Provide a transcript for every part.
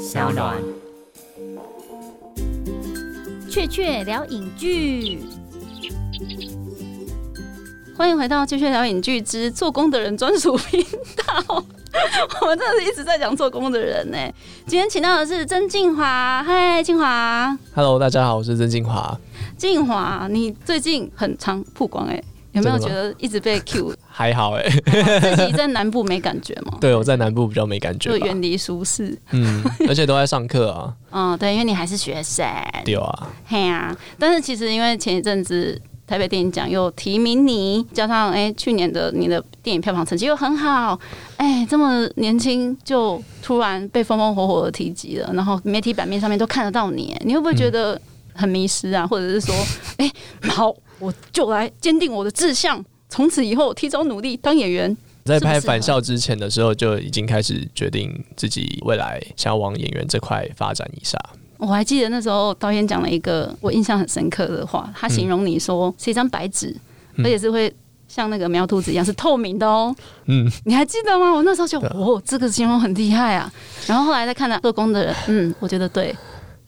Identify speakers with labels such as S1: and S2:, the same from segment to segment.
S1: 小暖。
S2: 雀雀聊影剧，欢迎回到雀雀聊影剧之做工的人专属频道。我们真的是一直在讲做工的人呢。今天请到的是曾静华，嗨，静华。
S3: Hello，大家好，我是曾静华。
S2: 静华，你最近很常曝光哎，有没有觉得一直被 Q？
S3: 还好哎、
S2: 自己在南部没感觉吗？
S3: 对我在南部比较没感觉，
S2: 就远离舒适。
S3: 嗯，而且都在上课啊，
S2: 嗯，对，因为你还是学生。
S3: 对啊，
S2: 嘿呀、但是其实因为前一阵子台北电影奖又提名你，加上哎、去年的你的电影票房成绩又很好，哎、这么年轻就突然被风风火火的提及了，然后媒体版面上面都看得到你，你会不会觉得很迷失啊？或者是说，哎、好，我就来坚定我的志向，从此以后提早努力当演员。
S3: 在拍返校之前的时候就已经开始决定自己未来想要往演员这块发展一下。
S2: 我还记得那时候导演讲了一个我印象很深刻的话，他形容你说是一张白纸，
S3: 嗯
S2: 而且是会像那个描图纸一样是透明的哦。
S3: 嗯，
S2: 你还记得吗？我那时候就哦，这个形容很厉害啊。然后后来再看到做工的人，嗯，我觉得对，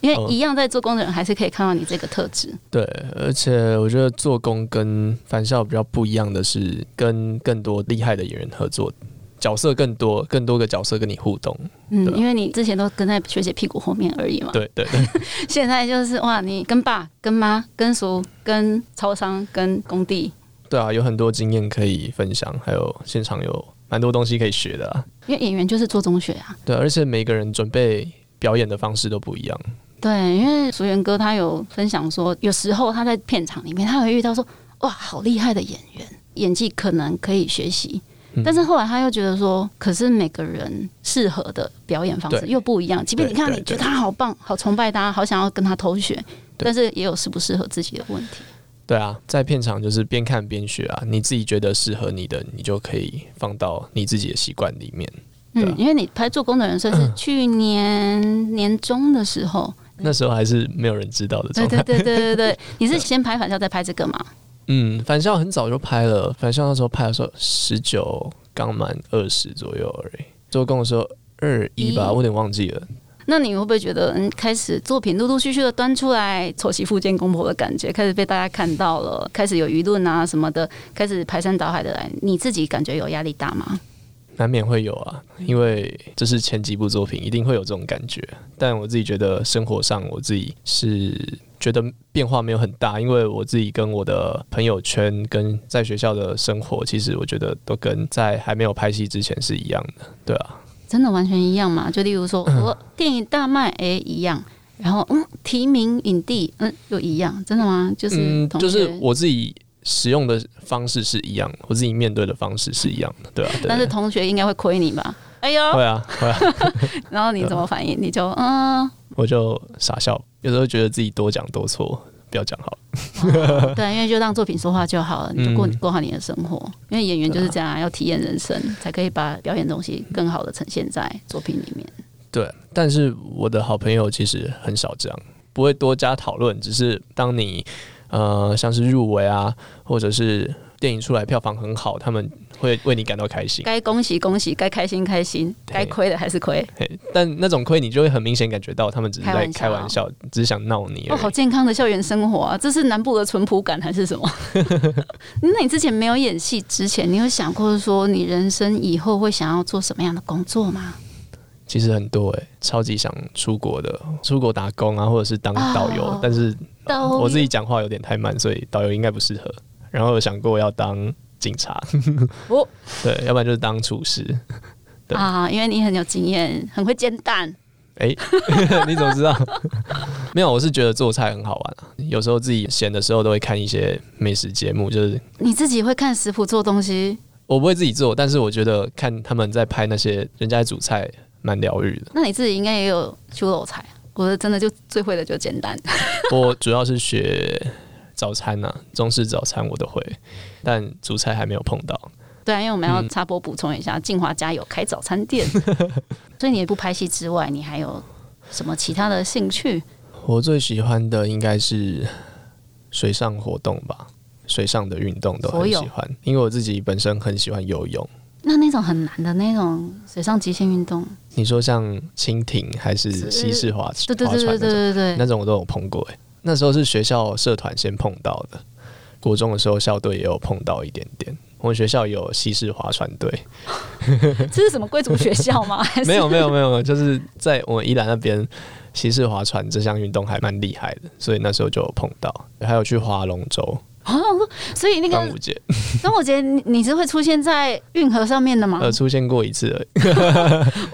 S2: 因
S3: 哦
S2: 为一样在做工的人还是可以看到你这个特质。
S3: 对，而且我觉得做工跟返校比较不一样的是，跟更多厉害的演员合作，角色更多，更多个角色跟你互动。
S2: 嗯因为你之前都跟在学姐屁股后面而已嘛。
S3: 对对 对，
S2: 现在就是哇，你跟爸、跟妈、跟叔、跟超商、跟工地，
S3: 对啊，有很多经验可以分享，还有现场有蛮多东西可以学的啊。
S2: 因为演员就是做中学啊。
S3: 对，而且每个人准备表演的方式都不一样。
S2: 对，因为淑媛哥他有分享说，有时候他在片场里面，他会遇到说，哇，好厉害的演员，演技可能可以学习，
S3: 嗯
S2: 但是后来他又觉得说，可是每个人适合的表演方式又不一样。即便你看你觉得他好棒，好崇拜他，好想要跟他偷学，但是也有适不适合自己的问题。
S3: 对啊，在片场就是边看边学啊，你自己觉得适合你的，你就可以放到你自己的习惯里面。啊，
S2: 嗯因为你拍做工的人算是 去年年中的时候，
S3: 那时候还是没有人知道的
S2: 对
S3: 状态。
S2: 对对对对 对，你是先拍返校再拍这个吗？
S3: 嗯，返校很早就拍了，返校那时候拍的时候十九刚满二十左右而已，做工的时候二一吧，我有点忘记了。
S2: 那你会不会觉得，嗯，开始作品陆陆续续的端出来，丑媳妇见公婆的感觉，开始被大家看到了，开始有舆论啊什么的，开始排山倒海的来，你自己感觉有压力大吗？
S3: 难免会有啊，因为这是前几部作品，一定会有这种感觉。但我自己觉得生活上，我自己是觉得变化没有很大，因为我自己跟我的朋友圈跟在学校的生活，其实我觉得都跟在还没有拍戏之前是一样的，对啊，
S2: 真的完全一样吗？就例如说，我电影大卖，哎、一样。然后，嗯，提名影帝，嗯，又一样，真的吗？就是
S3: 嗯，就是我自己使用的方式是一样，我自己面对的方式是一样的，对啊，对
S2: 但是同学应该会亏你吧？哎呦，
S3: 会啊会啊，
S2: 然后你怎么反应？你就 嗯，
S3: 我就傻笑，有时候觉得自己多讲多错，不要讲好了。
S2: 哦对，因为就让作品说话就好了，你就过、
S3: 嗯
S2: 过好你的生活。因为演员就是这样啊，要体验人生，才可以把表演东西更好的呈现在作品里面。
S3: 对，但是我的好朋友其实很少这样，不会多加讨论，只是当你呃像是入围啊，或者是电影出来票房很好，他们会为你感到开心。
S2: 该恭喜恭喜，该开心开心，该亏的还是亏。
S3: 嘿但那种亏你就会很明显感觉到他们只是在
S2: 开玩笑
S3: 玩笑，只是想闹你
S2: 哦，好健康的校园生活啊！这是南部的淳朴感还是什么？那你之前没有演戏之前，你有想过说你人生以后会想要做什么样的工作吗？
S3: 其实很多诶、超级想出国的，出国打工啊，或者是当导游，
S2: 哦
S3: 但是我自己讲话有点太慢，所以导游应该不适合。然后有想过要当警察，
S2: 哦
S3: 对，要不然就是当厨师。对
S2: 啊，因为你很有经验，很会煎蛋。
S3: 哎、你怎么知道？没有，我是觉得做菜很好玩啊。有时候自己闲的时候都会看一些美食节目，就是
S2: 你自己会看食谱做东西，
S3: 我不会自己做，但是我觉得看他们在拍那些人家在煮菜，蛮疗愈的。
S2: 那你自己应该也有修肉菜。我的真的就最会的就简单。
S3: 我主要是学早餐呐、中式早餐我都会，但主菜还没有碰到。
S2: 对啊，因为我们要
S3: 嗯
S2: 插播补充一下，静华家有开早餐店，所以你不拍戏之外，你还有什么其他的兴趣？
S3: 我最喜欢的应该是水上活动吧，水上的运动都很喜欢，因为我自己本身很喜欢游泳，
S2: 那那种很难的那种水上极限运动，
S3: 你说像蜻蜓还是西式划
S2: 船对对对对对对对，
S3: 那种我都有碰过。哎，那时候是学校社团先碰到的，国中的时候校队也有碰到一点点。我们学校有西式划船队，
S2: 这是什么贵族学校吗？
S3: 没有没有没有，就是在我们宜兰那边，西式划船这项运动还蛮厉害的，所以那时候就有碰到，还有去划龙舟、
S2: 哦，所以那个
S3: 端午节，
S2: 端午节你你是会出现在运河上面的吗？
S3: 呃，出现过一次而已，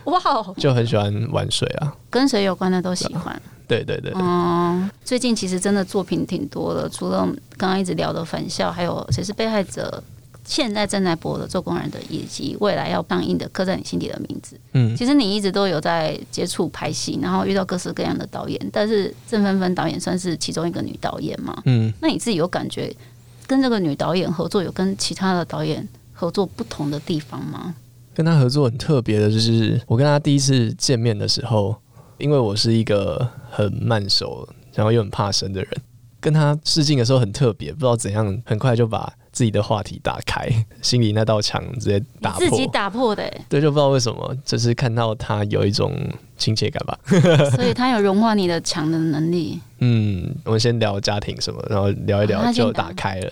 S2: 哇哦，
S3: 就很喜欢玩水啊。
S2: 跟水有关的都喜欢。
S3: 对对对对，
S2: 嗯，最近其实真的作品挺多的，除了刚刚一直聊的返校，还有谁是被害者。现在正在播的《做工人》的，以及未来要上映的《刻在你心底的名字》。
S3: 嗯，
S2: 其实你一直都有在接触拍戏，然后遇到各式各样的导演，但是郑芬芬导演算是其中一个女导演嘛？
S3: 嗯，
S2: 那你自己有感觉跟这个女导演合作，有跟其他的导演合作不同的地方吗？
S3: 跟她合作很特别的，就是我跟她第一次见面的时候，因为我是一个很慢熟，然后又很怕生的人，跟他试镜的时候很特别，不知道怎样，很快就把自己的话题打开，心里那道墙直接打破
S2: 自己。打破的、欸，
S3: 对，就不知道为什么，就是看到他有一种亲切感吧。
S2: 所以他有融化你的墙的能力。
S3: 嗯，我们先聊家庭什么，然后聊一
S2: 啊
S3: 聊就
S2: 打
S3: 打开了，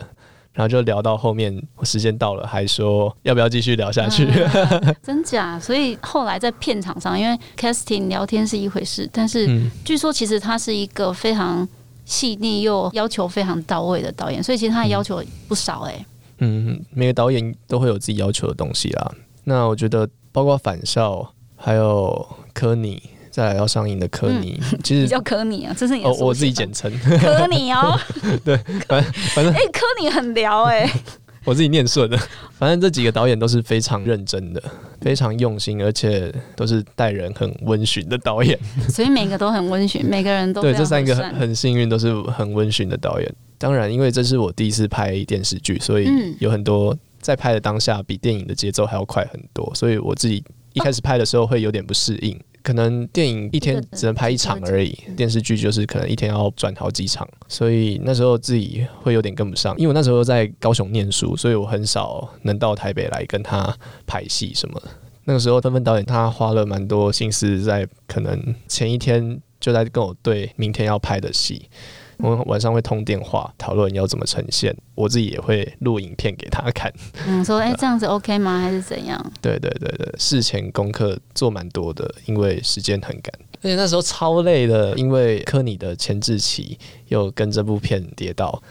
S3: 然后就聊到后面，时间到了，还说要不要继续聊下去。
S2: 嗯 真假？所以后来在片场上，因为 casting 聊天是一回事，但是
S3: 嗯
S2: 据说其实他是一个非常细腻又要求非常到位的导演，所以其实他的要求不少哎、
S3: 嗯，每个导演都会有自己要求的东西啦。那我觉得，包括返校，还有科尼，再来要上映的科尼，其实
S2: 比较科尼啊，这是你的
S3: 哦，我自己简称，
S2: 科尼哦，对
S3: 反反正
S2: 哎、科尼很聊哎、
S3: 我自己念顺的。反正这几个导演都是非常认真的，非常用心，而且都是待人很温驯的导演。
S2: 所以每个都很温驯，每个人都
S3: 对，这三个很很幸运，都是很温驯的导演。当然，因为这是我第一次拍电视剧，所以
S2: 嗯
S3: 有很多在拍的当下比电影的节奏还要快很多，所以我自己一开始拍的时候会有点不适应。可能电影一天只能拍一场而已，电视剧就是可能一天要转好几场，所以那时候自己会有点跟不上。因为我那时候在高雄念书，所以我很少能到台北来跟他拍戏什么的。那个时候，纷纷导演他花了蛮多心思在可能前一天就在跟我对明天要拍的戏。我们晚上会通电话讨论要怎么呈现，我自己也会录影片给他看。
S2: 嗯，说哎、这样子 OK 吗？还是怎样？
S3: 对对对对，事前功课做蛮多的，因为时间很赶，而且那时候超累的，因为科尼的前置期又跟这部片跌到，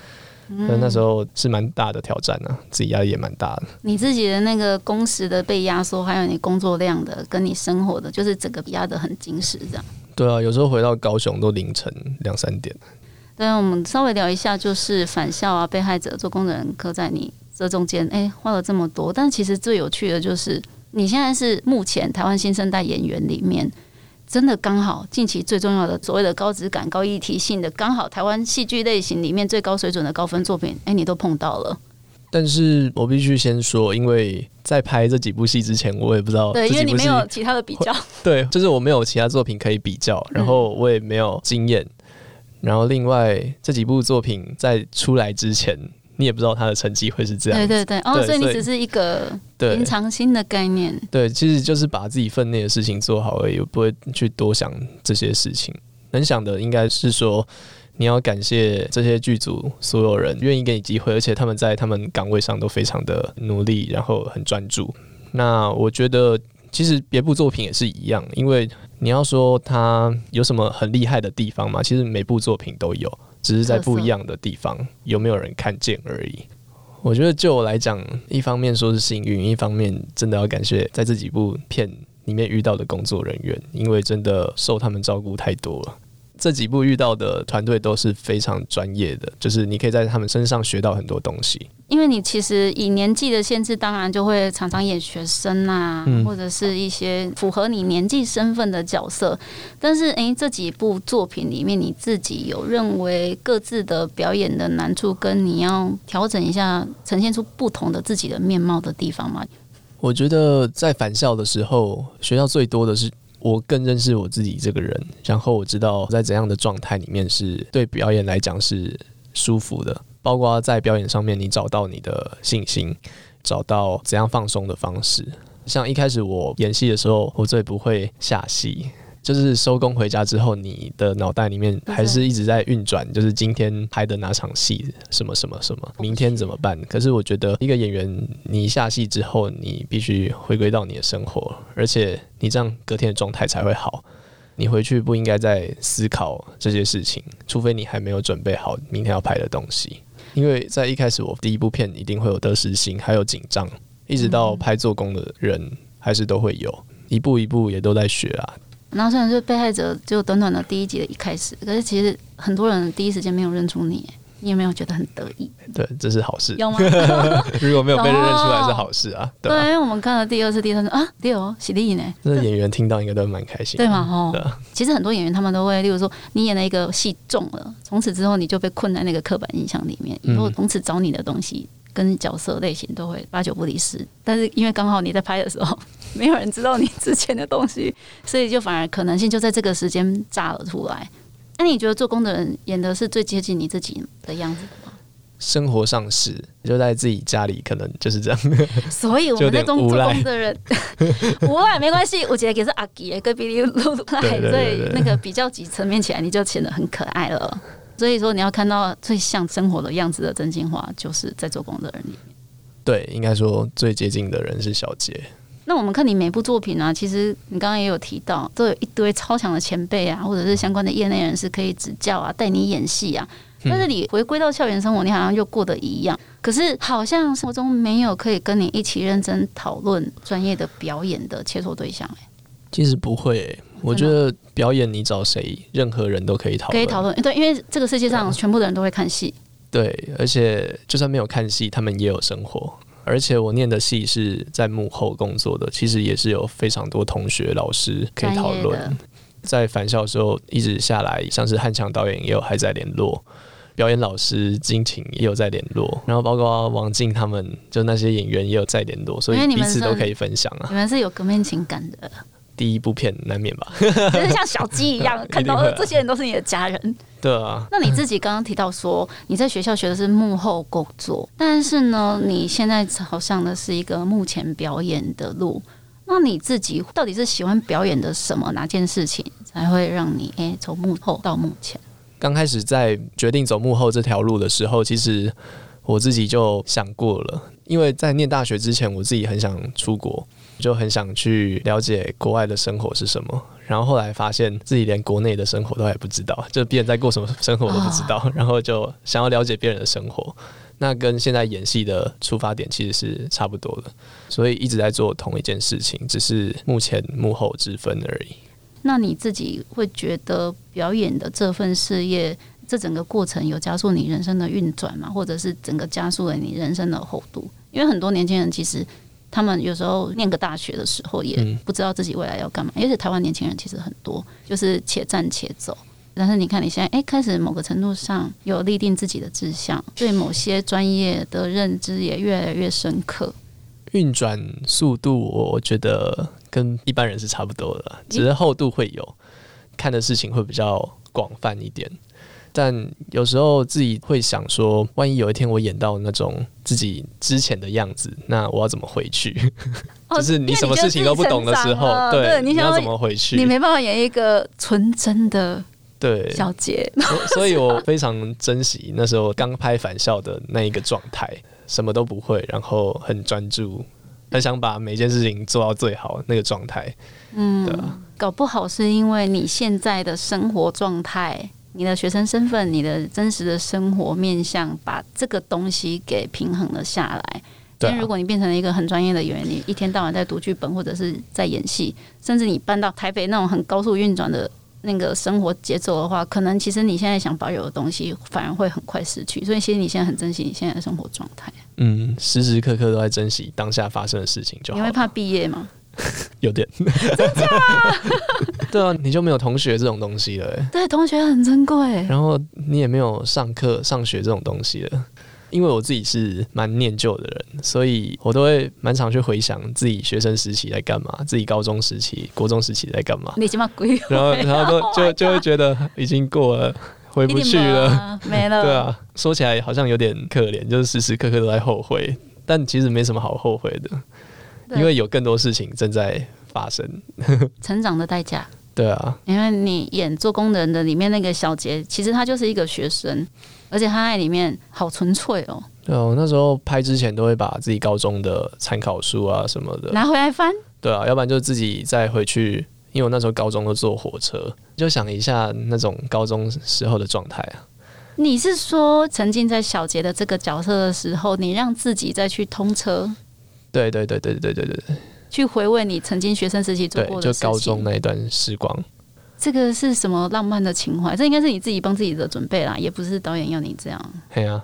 S3: 那、那时候是蛮大的挑战啊，自己压力也蛮大的。
S2: 你自己的那个工时的被压缩，还有你工作量的，跟你生活的，就是整个压得很紧实，这样。
S3: 对啊，有时候回到高雄都凌晨两三点。
S2: 对，我们稍微聊一下，就是返校啊，被害者做工人刻在你这中间，哎、花了这么多，但其实最有趣的就是，你现在是目前台湾新生代演员里面，真的刚好近期最重要的所谓的高质感、高议题性的，刚好台湾戏剧类型里面最高水准的高分作品，哎、你都碰到了。
S3: 但是我必须先说，因为在拍这几部戏之前，我也不知道
S2: 对，因为你没有其他的比较，
S3: 对，就是我没有其他作品可以比较，然后我也没有经验，然后另外这几部作品在出来之前，你也不知道他的成绩会是这样。
S2: 对对对，哦，
S3: 所以
S2: 你只是一个
S3: 对
S2: 平常心的概念。
S3: 对，其实就是把自己分内的事情做好而已，我不会去多想这些事情。能想的应该是说，你要感谢这些剧组所有人愿意给你机会，而且他们在他们岗位上都非常的努力，然后很专注。那我觉得，其实别部作品也是一样，因为你要说他有什么很厉害的地方吗，其实每部作品都有，只是在不一样的地方有没有人看见而已。我觉得就我来讲，一方面说是幸运，一方面真的要感谢在这几部片里面遇到的工作人员，因为真的受他们照顾太多了。这几部遇到的团队都是非常专业的，就是你可以在他们身上学到很多东西。
S2: 因为你其实以年纪的限制，当然就会常常演学生啊，
S3: 嗯
S2: 或者是一些符合你年纪身份的角色。但是，诶，这几部作品里面，你自己有认为各自的表演的难处，跟你要调整一下，呈现出不同的自己的面貌的地方吗？
S3: 我觉得在返校的时候，学校最多的是我更认识我自己这个人，然后我知道在怎样的状态里面是对表演来讲是舒服的，包括在表演上面你找到你的信心。找到怎样放松的方式。像一开始我演戏的时候，我最不会下戏。就是收工回家之后，你的脑袋里面还是一直在运转，就是今天拍的哪场戏，什么什么什么，明天怎么办？可是我觉得一个演员，你下戏之后，你必须回归到你的生活，而且你这样隔天的状态才会好。你回去不应该再思考这些事情，除非你还没有准备好明天要拍的东西。因为在一开始，我第一部片一定会有得失心，还有紧张，一直到拍做工的人还是都会有，一步一步也都在学啊。
S2: 然后虽然是被害者，就短短的第一集的一开始，可是其实很多人第一时间没有认出你，你有没有觉得很得意？
S3: 对，这是好事。
S2: 有吗？
S3: 如果没有被认出来是好事啊。
S2: 对，因为我们看了第二次、第三次啊，对哦喜力呢？
S3: 那演员听到应该都蛮开心，
S2: 对吗？哦，其实很多演员他们都会，例如说你演了一个戏中了，从此之后你就被困在那个刻板印象里面，以后从此找你的东西跟角色类型都会八九不离十。但是因为刚好你在拍的时候。没有人知道你之前的东西，所以就反而可能性就在这个时间炸了出来。那你觉得做工的人演的是最接近你自己的样子吗？
S3: 生活上是，就在自己家里，可能就是这样。
S2: 所以我们那种做工的人，无赖没关系，我觉得也是阿吉跟比利露赖，所以那个比较级层面起来，你就显得很可爱了。所以说，你要看到最像生活的样子的真心话，就是在做工的人里面。
S3: 对，应该说最接近的人是小杰。
S2: 那我们看你每部作品啊，其实你刚刚也有提到，都有一堆超强的前辈啊，或者是相关的业内人士可以指教啊，带你演戏啊。但是你回归到校园生活，你好像又过得一样，可是好像生活中没有可以跟你一起认真讨论专业的表演的切磋对象。哎，
S3: 其实不会，我觉得表演你找谁，任何人都可以讨论
S2: 可以讨论。对，因为这个世界上全部的人都会看戏。
S3: 对，而且就算没有看戏，他们也有生活。而且我念的戏是在幕后工作的，其实也是有非常多同学、老师可以讨论。在返校的时候，一直下来，像是汉强导演也有还在联络，表演老师金晴也有在联络，然后包括王静他们，就那些演员也有在联络，所以彼此都可以分享啊。
S2: 你们是有革命情感的。
S3: 第一部片难免吧，
S2: 就是像小鸡一样，看到这些人都是你的家人。
S3: 对啊，
S2: 那你自己刚刚提到说你在学校学的是幕后工作，但是呢，你现在好上的是一个幕前表演的路。那你自己到底是喜欢表演的什么？哪件事情才会让你诶从幕后到幕前？
S3: 刚开始在决定走幕后这条路的时候，其实我自己就想过了，因为在念大学之前，我自己很想出国。就很想去了解国外的生活是什么，然后后来发现自己连国内的生活都还不知道，就别人在过什么生活都不知道，然后就想要了解别人的生活，那跟现在演戏的出发点其实是差不多的，所以一直在做同一件事情，只是目前幕后之分而已。
S2: 那你自己会觉得表演的这份事业，这整个过程有加速你人生的运转吗？或者是整个加速了你人生的厚度？因为很多年轻人其实。他们有时候念个大学的时候，也不知道自己未来要干嘛。而且台湾年轻人其实很多，就是且战且走。但是你看，你现在哎，开始某个程度上有立定自己的志向，对某些专业的认知也越来越深刻。
S3: 运转速度，我觉得跟一般人是差不多的，只是厚度会有，看的事情会比较广泛一点。但有时候自己会想说，万一有一天我演到那种自己之前的样子，那我要怎么回去？就是你什么事情都不懂的时候，对，你要怎么回去？
S2: 你没办法演一个纯真的
S3: 对
S2: 小姐，
S3: 所以我非常珍惜那时候刚拍返校的那一个状态，什么都不会，然后很专注，很想把每件事情做到最好那个状态。
S2: 嗯，搞不好是因为你现在的生活状态。你的学生身份，你的真实的生活面向，把这个东西给平衡了下来。因为如果你变成了一个很专业的演员，你一天到晚在读剧本或者是在演戏，甚至你搬到台北那种很高速运转的那个生活节奏的话，可能其实你现在想保有的东西，反而会很快失去。所以其实你现在很珍惜你现在的生活状态。
S3: 嗯，时时刻刻都在珍惜当下发生的事情，就
S2: 你会怕毕业吗？
S3: 有点？对啊，你就没有同学这种东西了。
S2: 对，同学很珍贵。
S3: 然后你也没有上课、上学这种东西了。因为我自己是蛮念旧的人，所以我都会蛮常去回想自己学生时期在干嘛，自己高中时期、国中时期在干嘛。
S2: 你起码鬼？
S3: 然后，然后都就 就会觉得已经过了，回不去了，
S2: 没了。
S3: 对啊，说起来好像有点可怜，就是时时刻刻都在后悔。但其实没什么好后悔的，
S2: 对
S3: 因为有更多事情正在发生。
S2: 成长的代价。
S3: 对啊，
S2: 因为你演做工人的里面那个小杰，其实他就是一个学生，而且他在里面好纯粹哦，
S3: 对啊，我那时候拍之前都会把自己高中的参考书啊什么的，
S2: 拿回来翻。
S3: 对啊，要不然就自己再回去，因为我那时候高中都坐火车，就想一下那种高中时候的状态啊。
S2: 你是说沉浸在小杰的这个角色的时候，你让自己再去通车，
S3: 对对对对对对对对
S2: 去回味你曾经学生时期做，过的事
S3: 就高中？那一段时光。
S2: 这个是什么浪漫的情怀？这应该是你自己帮自己的准备啦，也不是导演要你这样。
S3: 对啊、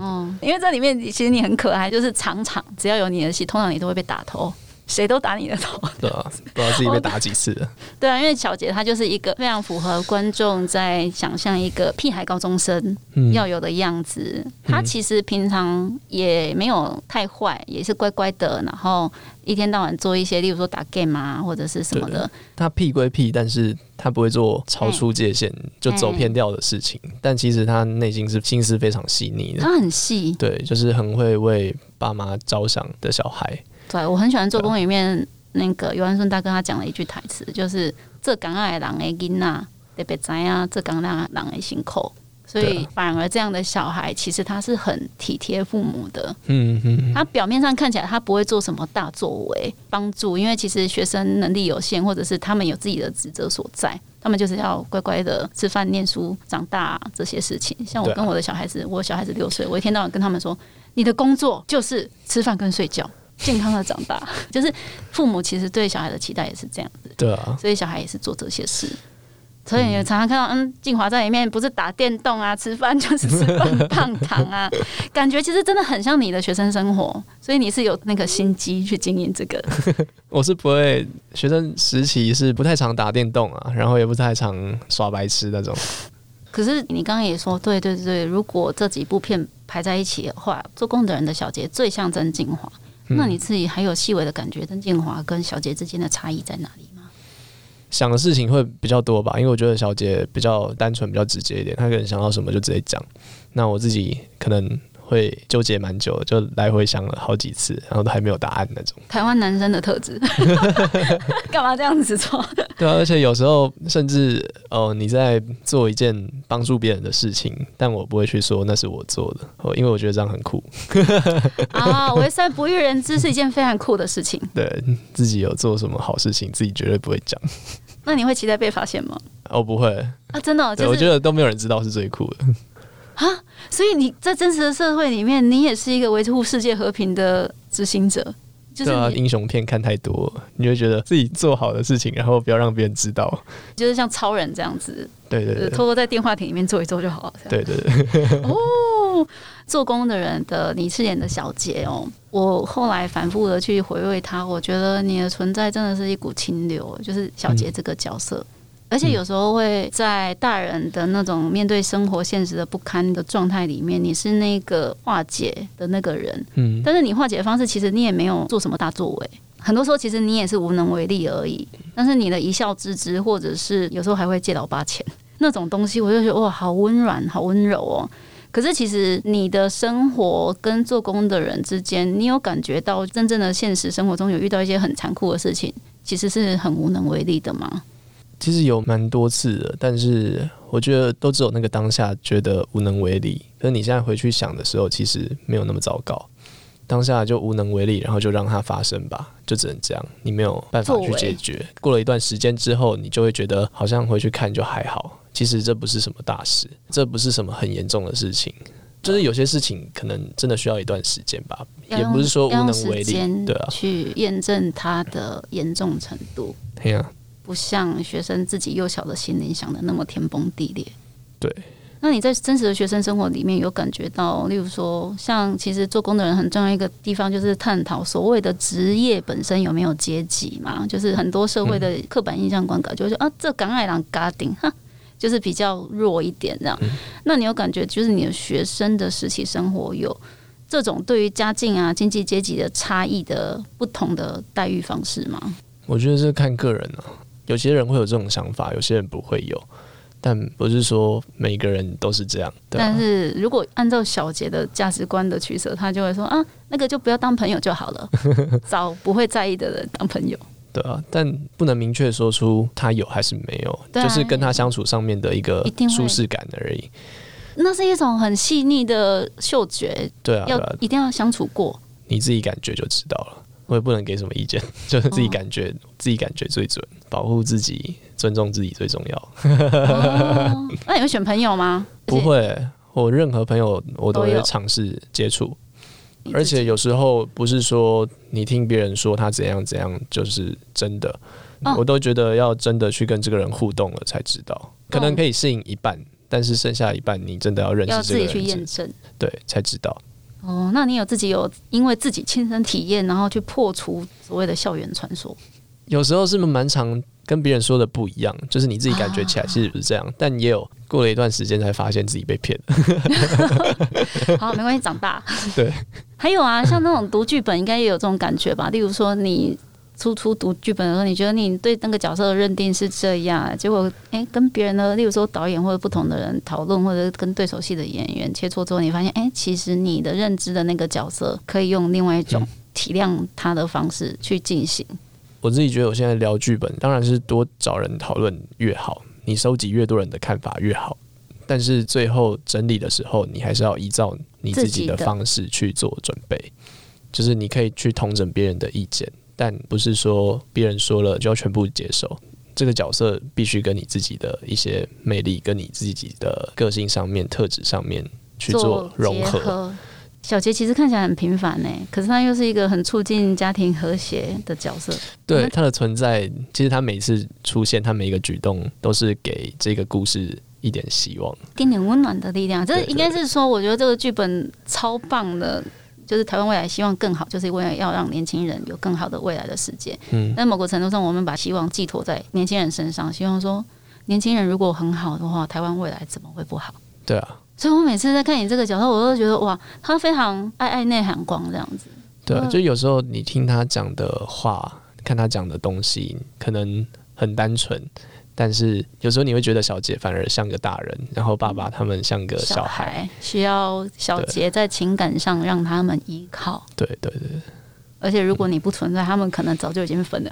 S2: 嗯，因为这里面其实你很可爱，就是场场只要有你的戏，通常你都会被打头，谁都打你的头。
S3: 对啊，不知道自己被打几次了。
S2: 对啊，因为小杰他就是一个非常符合观众在想象一个屁孩高中生
S3: 嗯，
S2: 要有的样子。他其实平常也没有太坏，也是乖乖的，然后一天到晚做一些，例如说打 game 啊，或者是什么的。
S3: 他屁归屁，但是他不会做超出界限、就走偏掉的事情。但其实他内心是心思非常细腻的。
S2: 他很细，
S3: 对，就是很会为爸妈着想的小孩。
S2: 对我很喜欢《做工》里面那个尤安顺大哥他讲了一句台词，就是“这港爱人的囡仔特别知啊，这港爱人的辛苦”。所以反而这样的小孩，其实他是很体贴父母的。
S3: 嗯嗯，
S2: 他表面上看起来他不会做什么大作为帮助，因为其实学生能力有限，或者是他们有自己的职责所在，他们就是要乖乖的吃饭、念书、长大、这些事情。像我跟我的小孩子，我小孩子六岁，我一天到晚跟他们说，你的工作就是吃饭跟睡觉。健康的长大，就是父母其实对小孩的期待也是这样子，
S3: 对啊，
S2: 所以小孩也是做这些事。所以你常常看到，嗯，静华在里面不是打电动啊，吃饭就是吃棒棒 糖啊，感觉其实真的很像你的学生生活，所以你是有那个心机去经营这个。
S3: 我是不会，学生时期是不太常打电动啊，然后也不太常耍白痴那种。
S2: 可是你刚刚也说，对对对，如果这几部片排在一起的话，做工的人的小杰最像曾静华，那你自己还有细微的感觉，邓建华跟小杰之间的差异在哪里吗？
S3: 想的事情会比较多吧，因为我觉得小杰比较单纯、比较直接一点，他可能想到什么就直接讲。那我自己可能会纠结蛮久，就来回想了好几次，然后都还没有答案那种。
S2: 台湾男生的特质，干嘛这样子做？
S3: 对啊，而且有时候甚至哦、你在做一件帮助别人的事情，但我不会去说那是我做的，哦，因为我觉得这样很酷。
S2: 啊，为善不欲人知是一件非常酷的事情。
S3: 对自己有做什么好事情，自己绝对不会讲。
S2: 那你会期待被发现吗？
S3: 哦，不会，
S2: 啊，真的哦、就是
S3: 我觉得都没有人知道是最酷的。
S2: 所以你在真实的社会里面，你也是一个维护世界和平的执行者，就是
S3: 英雄片看太多，你会觉得自己做好的事情，然后不要让别人知道。
S2: 就是像超人这样子，呃
S3: 对对对
S2: 偷偷在电话亭里面做一做就好了。
S3: 对对对，
S2: 哦，做工的人的你饰演的小杰哦，我后来反复的去回味他，我觉得你的存在真的是一股清流，就是小杰这个角色。而且有时候会在大人的那种面对生活现实的不堪的状态里面，你是那个化解的那个人。
S3: 嗯，
S2: 但是你化解的方式，其实你也没有做什么大作为，很多时候其实你也是无能为力而已。但是你的一笑置之，或者是有时候还会借老爸钱 那种东西，我就觉得哇，好温软，好温柔哦。可是其实你的生活跟做工的人之间，你有感觉到真正的现实生活中有遇到一些很残酷的事情，其实是很无能为力的吗？
S3: 其实有蛮多次的，但是我觉得都只有那个当下觉得无能为力。可是你现在回去想的时候，其实没有那么糟糕。当下就无能为力，然后就让它发生吧，就只能这样，你没有办法去解决。过了一段时间之后，你就会觉得好像回去看就还好。其实这不是什么大事，这不是什么很严重的事情。就是有些事情可能真的需要一段时间吧，也不是说无能为力，对啊，
S2: 去验证它的严重程度。
S3: 对啊，
S2: 不像学生自己幼小的心灵想的那么天崩地裂。
S3: 对。
S2: 那你在真实的学生生活里面有感觉到，例如说，像其实做工的人很重要一个地方就是探讨所谓的职业本身有没有阶级嘛？就是很多社会的刻板印象观感，就是说啊，这港爱郎嘎顶哈，就是比较弱一点这样。那你有感觉，就是你的学生的实习生活有这种对于家境啊、经济阶级的差异的不同的待遇方式吗？
S3: 我觉得是看个人啊，有些人会有这种想法，有些人不会有。但不是说每个人都是这样。对啊
S2: 但是如果按照小杰的价值观的取舍，他就会说啊，那个就不要当朋友就好了，找不会在意的人当朋友。
S3: 对啊，但不能明确说出他有还是没有，
S2: 啊
S3: 就是跟他相处上面的一个舒适感而已。
S2: 那是一种很细腻的嗅觉，
S3: 对啊，
S2: 要
S3: 啊，
S2: 一定要相处过。
S3: 你自己感觉就知道了。我也不能给什么意见，就是自己感觉，自己感觉最准，保护自己，尊重自己最重要。
S2: 哦，那你会选朋友吗？
S3: 不会，我任何朋友我都会尝试接触，
S2: 而且，
S3: 有时候不是说你听别人说他怎样怎样就是真的，
S2: 哦
S3: 我都觉得要真的去跟这个人互动了才知道，可能可以适应一半，但是剩下一半你真的要认
S2: 要自己
S3: 识这个人，
S2: 去验证。
S3: 对才知道。
S2: 哦，那你有自己有因为自己亲身体验，然后去破除所谓的校园传说？
S3: 有时候是蛮常跟别人说的不一样，就是你自己感觉起来其实不是这样，但也有过了一段时间才发现自己被骗了。
S2: 好，没关系，长大。
S3: 对，
S2: 还有啊，像那种读剧本，应该也有这种感觉吧？例如说，你初初读剧本的时候，你觉得你对那个角色的认定是这样，结果诶，跟别人的，例如说导演或者不同的人讨论，或者跟对手戏的演员切磋之后，你发现，诶，其实你的认知的那个角色可以用另外一种体谅他的方式去进行。
S3: 我自己觉得我现在聊剧本，当然是多找人讨论越好，你收集越多人的看法越好。但是最后整理的时候，你还是要依照你自己的方式去做准备，就是你可以去统整别人的意见，但不是说别人说了就要全部接受。这个角色必须跟你自己的一些魅力，跟你自己的个性上面、特质上面去做融合。
S2: 合。小杰其实看起来很平凡呢，可是他又是一个很促进家庭和谐的角色。
S3: 对他的存在，其实他每次出现，他每一个举动都是给这个故事一点希望。
S2: 一点点温暖的力量，这应该是说，我觉得这个剧本超棒的，就是台湾未来希望更好，就是为了要让年轻人有更好的未来的世界。
S3: 嗯，
S2: 但某个程度上，我们把希望寄托在年轻人身上，希望说年轻人如果很好的话，台湾未来怎么会不好？
S3: 对啊，
S2: 所以我每次在看你这个角色，我都觉得哇，他非常爱爱内涵光这样子。
S3: 对啊，
S2: 嗯
S3: 就有时候你听他讲的话，看他讲的东西，可能很单纯，但是有时候你会觉得小杰反而像个大人，然后爸爸他们像个小孩。
S2: 需要小杰在情感上让他们依靠。
S3: 对对对，
S2: 而且如果你不存在，他们可能早就已经分了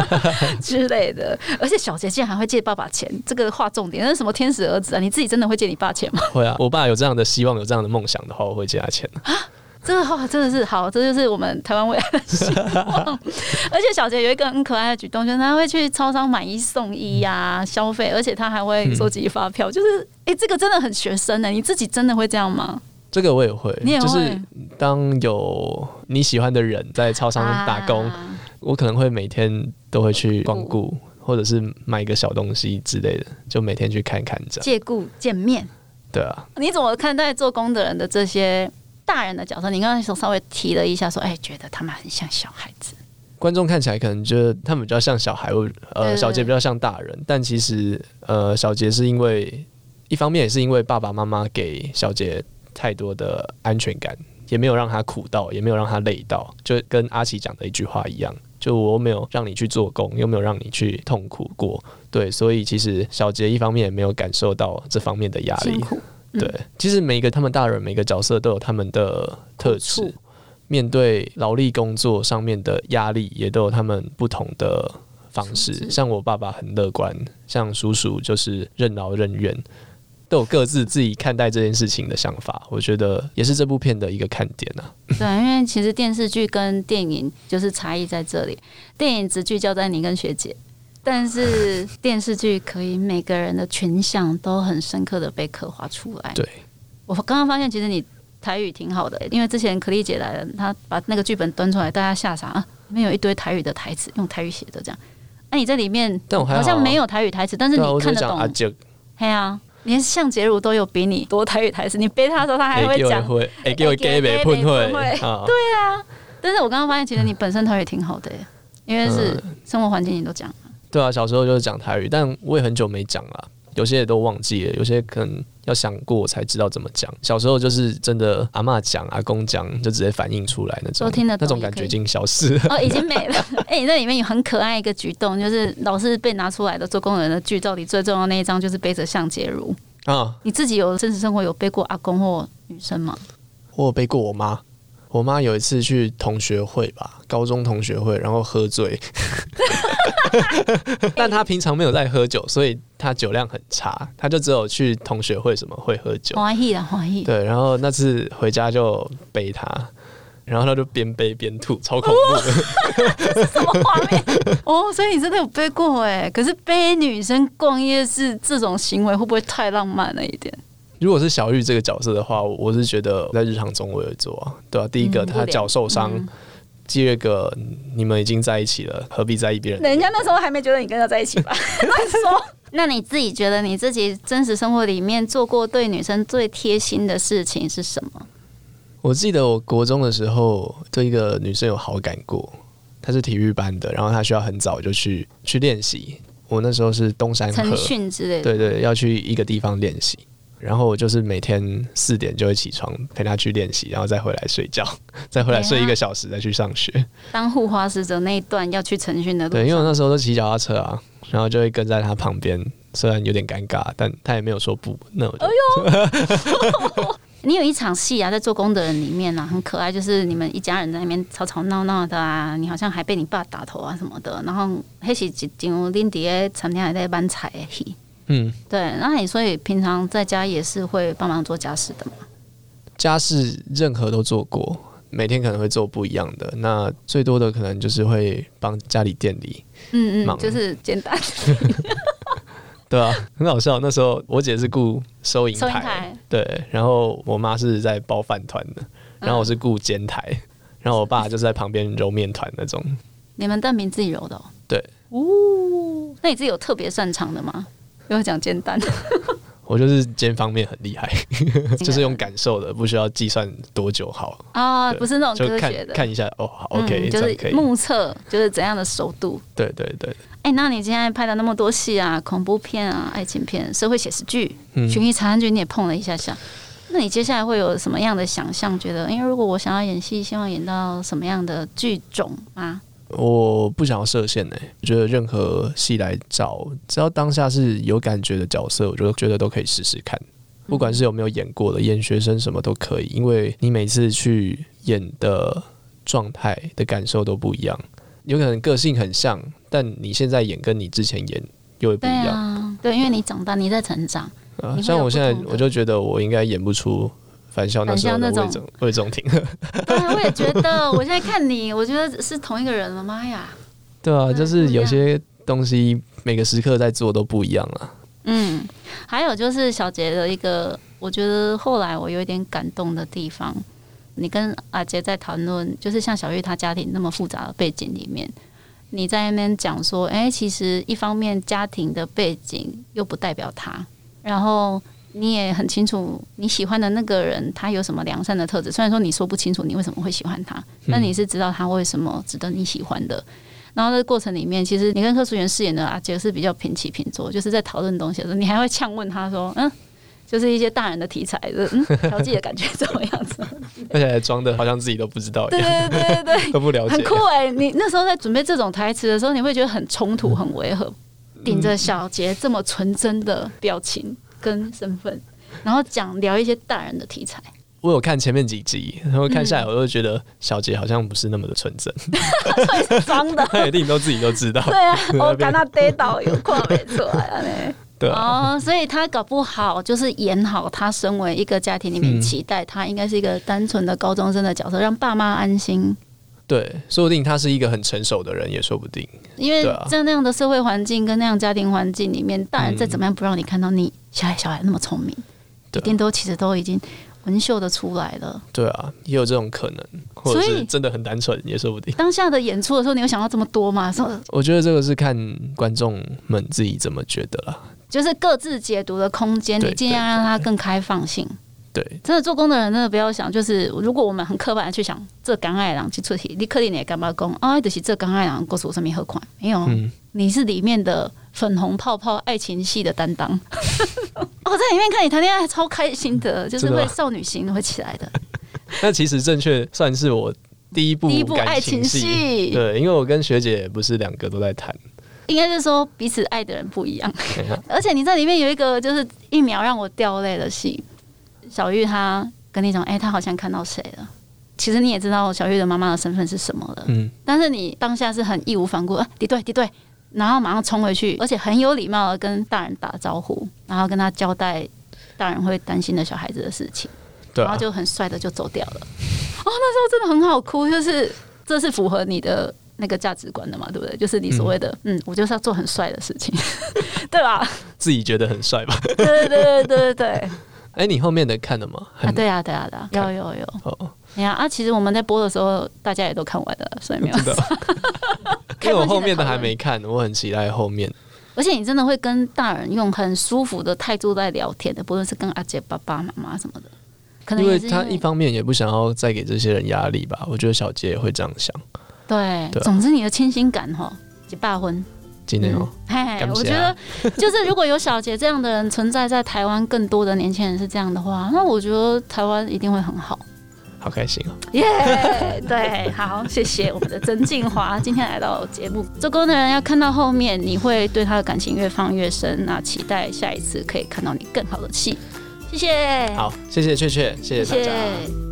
S2: 之类的。而且小杰竟然还会借爸爸钱，这个划重点，那是什么天使儿子啊？你自己真的会借你爸钱吗？
S3: 会啊，我爸有这样的希望，有这样的梦想的话，我会借他钱。
S2: 这个话真的是好，这就是我们台湾未来的希望。而且小杰有一个很可爱的举动，就是他会去超商买一送一呀、消费，而且他还会收集发票。就是，哎、这个真的很学生呢、你自己真的会这样吗？
S3: 这个我也会，就是当有你喜欢的人在超商打工，
S2: 啊
S3: 我可能会每天都会去光顾，或者是买一个小东西之类的，就每天去看看这样。
S2: 借故见面。
S3: 对啊，
S2: 你怎么看待做工的人的这些大人的角色？你刚才稍微提了一下，说，哎，觉得他们很像小孩子。
S3: 观众看起来可能觉得他们比较像小孩，呃
S2: 对
S3: 小杰比较像大人，但其实呃小杰是因为一方面也是因为爸爸妈妈给小杰太多的安全感，也没有让他苦到，也没有让他累到，就跟阿奇讲的一句话一样，就我没有让你去做工，又没有让你去痛苦过，对，所以其实小杰一方面也没有感受到这方面的压力，对，其实每一个他们大人每个角色都有他们的特质，面对劳力工作上面的压力，也都有他们不同的方式。像我爸爸很乐观，像叔叔就是任劳任怨，都有各自自己看待这件事情的想法。我觉得也是这部片的一个看点啊。
S2: 对，因为其实电视剧跟电影就是差异在这里，电影只聚焦在你跟学姐。但是电视剧可以每个人的群像都很深刻的被刻画出来。
S3: 对，
S2: 我刚刚发现其实你台语挺好的、因为之前可丽姐来了，她把那个剧本端出来，大家吓傻啊，里面有一堆台语的台词，用台语写的这样。那、你在里面
S3: 但我好
S2: 像没有台语台词，但是你看得懂
S3: 阿。杰，
S2: 嘿啊，连向杰如都有比你多台语台词，你背他的时候他还会讲。
S3: 会，哎，给我给北喷会
S2: 对
S3: 啊，
S2: 但是我刚刚发现，其实你本身台语挺好的耶，因为是
S3: 嗯
S2: 生活环境你都讲。
S3: 对啊，小时候就是讲台语，但我也很久没讲了。有些也都忘记了，有些可能要想过才知道怎么讲。小时候就是真的阿嬷讲、阿公讲，就直接反映出来那种，
S2: 听得
S3: 那种感觉已经消失了。
S2: 哦，已经没了。哎、你那里面有很可爱一个举动，就是老是被拿出来的做工人的剧，照里最重要的那一张就是背着向洁如。
S3: 啊，
S2: 你自己有真实生活有背过阿公或女生吗？
S3: 我有背过我妈。我妈有一次去同学会吧，高中同学会，然后喝醉，但他平常没有在喝酒，所以他酒量很差，他就只有去同学会什么会喝酒。
S2: 欢喜了，欢喜。
S3: 对，然后那次回家就背他，然后他就边背边吐，超恐怖的。
S2: 什么画面？哦，所以你真的有背过哎。可是背女生逛夜市这种行为，会不会太浪漫了一点？
S3: 如果是小玉这个角色的话，我是觉得在日常中我有做啊，对啊，第一个他脚受伤，
S2: 嗯
S3: 第二个你们已经在一起了，何必在意别人
S2: 人家那时候还没觉得你跟他在一起吧？乱说。那你自己觉得你自己真实生活里面做过对女生最贴心的事情是什么？
S3: 我记得我国中的时候对一个女生有好感过，她是体育班的，然后她需要很早就去去练习。我那时候是东山
S2: 晨
S3: 河，
S2: 训之类的。
S3: 对对，要去一个地方练习。然后我就是每天四点就会起床陪他去练习，然后再回来睡觉，再回来睡一个小时，再去上学。
S2: 当护花使者那一段要去晨训的路
S3: 对，因为我，那时候都骑脚踏车啊，然后就会跟在他旁边，虽然有点尴尬，但他也没有说不。那我就、
S2: 你有一场戏啊，在做工的人里面啊，很可爱，就是你们一家人在那边吵吵闹闹的啊，你好像还被你爸打头啊什么的，然后那是一张恁伫咧餐厅还在搬菜的戏。
S3: 嗯，
S2: 对，那你所以平常在家也是会帮忙做家事的嘛？
S3: 家事任何都做过，每天可能会做不一样的。那最多的可能就是会帮家里店里，
S2: 嗯嗯就是简单
S3: 对啊，很好笑。那时候我姐是顾收银台，
S2: 台，
S3: 对，然后我妈是在包饭团的，然后我是顾煎台，然后我爸就是在旁边揉面团那种。
S2: 你们蛋饼自己揉的、哦？
S3: 对。
S2: 哦，那你自己有特别擅长的吗？不要讲煎蛋，
S3: 我就是煎方面很厉害，就是用感受的，不需要计算多久好，
S2: 啊，不是那种科学的，
S3: 看一下哦，好
S2: 嗯
S3: ，OK，、
S2: 就是。目测，就是怎样的熟度。
S3: 对对对，
S2: 哎、那你今天拍的那么多戏啊，恐怖片啊、爱情片、社会写实剧、
S3: 嗯，
S2: 悬疑查案剧，你也碰了一下下。那你接下来会有什么样的想象？觉得，因为如果我想要演戏，希望演到什么样的剧种吗？
S3: 我不想要设限呢、我觉得任何戏来找，只要当下是有感觉的角色，我就觉得都可以试试看。不管是有没有演过的，演学生什么都可以，因为你每次去演的状态的感受都不一样，有可能个性很像，但你现在演跟你之前演又会不一样。
S2: 啊，对，因为你长大，你在成长，
S3: 啊像我现在我就觉得我应该演不出返校那
S2: 种
S3: 魏总魏总廷。
S2: 对啊，我也觉得，我现在看你，我觉得是同一个人了，妈呀！
S3: 对啊，就是有些东西每个时刻在做都不一样了。
S2: 嗯，还有就是小杰的一个，我觉得后来我有一点感动的地方，你跟阿杰在谈论，就是像小玉她家庭那么复杂的背景里面，你在那边讲说，哎、其实一方面家庭的背景又不代表他，然后你也很清楚你喜欢的那个人他有什么良善的特质，虽然说你说不清楚你为什么会喜欢他，但你是知道他为什么值得你喜欢的。然后在过程里面，其实你跟柯淑媛饰演的阿杰是比较平起平坐，就是在讨论东西的时候，你还会呛问他说：“嗯，就是一些大人的题材的，嗯，调剂的感觉怎么样子
S3: 而且还装的好像自己都不知道？”一
S2: 对对对对，
S3: 都不了解。
S2: 很酷哎、你那时候在准备这种台词的时候，你会觉得很冲突、很违和，顶着小杰这么纯真的表情跟身份，然后讲聊一些大人的题材。
S3: 我有看前面几集，然后看下
S2: 嗯
S3: 来，我就觉得小杰好像不是那么的纯真，
S2: 装的。
S3: 他一定都自己都知道。
S2: 对啊，我感他跌倒有看没出来。
S3: 对啊，
S2: 哦，所以他搞不好就是演好他身为一个家庭里面
S3: 嗯
S2: 期待他应该是一个单纯的高中生的角色，让爸妈安心。
S3: 对，说不定他是一个很成熟的人，也说不定。
S2: 因为在那样的社会环境跟那样家庭环境里面，大人
S3: 嗯
S2: 再怎么样不让你看到你小孩小孩那么聪明，一定都其实都已经文秀的出来了。
S3: 对啊，也有这种可能，或者
S2: 所以
S3: 是真的很单纯，也说不定。
S2: 当下的演出的时候，你有想到这么多吗？说
S3: 我觉得这个是看观众们自己怎么觉得啦。
S2: 就是各自解读的空间，你尽量让它更开放性。
S3: 对，
S2: 真的做工的人，真的不要想，就是如果我们很刻板的去想，这刚爱人去出题，你肯定也干嘛工啊？就是这刚爱人告诉我上面何款？没有，
S3: 嗯，
S2: 你是里面的粉红泡泡爱情戏的担当。我在里面看你谈恋爱超开心的，就是会少女心会起来的。
S3: 那其实正确算是我第一部
S2: 第一部爱情
S3: 戏，
S2: 戏，
S3: 对，因为我跟学姐不是两个都在谈，
S2: 应该是说彼此爱的人不一样。而且你在里面有一个就是一秒让我掉泪的戏，小玉她跟你讲，哎、她好像看到谁了。其实你也知道小玉的妈妈的身份是什么了，
S3: 嗯，
S2: 但是你当下是很义无反顾，啊，敌对敌对，然后马上冲回去，而且很有礼貌的跟大人打招呼，然后跟他交代大人会担心的小孩子的事情，
S3: 对啊
S2: 然后，就很帅的就走掉了。哦，那时候真的很好哭，就是这是符合你的那个价值观的嘛，对不对？就是你所谓的，嗯我就是要做很帅的事情，对吧？
S3: 自己觉得很帅吧？
S2: 对对对对对对对，
S3: 哎，你后面的看了吗？
S2: 啊，对啊对啊对啊，有有有，
S3: 哦，
S2: 你看啊，其实我们在播的时候，大家也都看完了，所以没有。
S3: 因为我后面的还没看，我很期待后面。
S2: 而且你真的会跟大人用很舒服的态度在聊天的，不论是跟阿姐、爸爸妈妈什么的，可能
S3: 因为他一方面也不想要再给这些人压力吧，我觉得小杰也会这样想。
S2: 对，
S3: 对啊。
S2: 总之你的清新感哈，结霸婚，
S3: 今天哦，
S2: 嘿
S3: 感谢啊
S2: 我觉得就是如果有小杰这样的人存在在台湾，更多的年轻人是这样的话，那我觉得台湾一定会很好。
S3: 好开心哦！
S2: 耶对，好，谢谢我们的曾静华今天来到节目。做工的人要看到后面，你会对他的感情越放越深。那期待下一次可以看到你更好的戏。谢谢，
S3: 好，谢谢雀雀，谢谢大家。
S2: 谢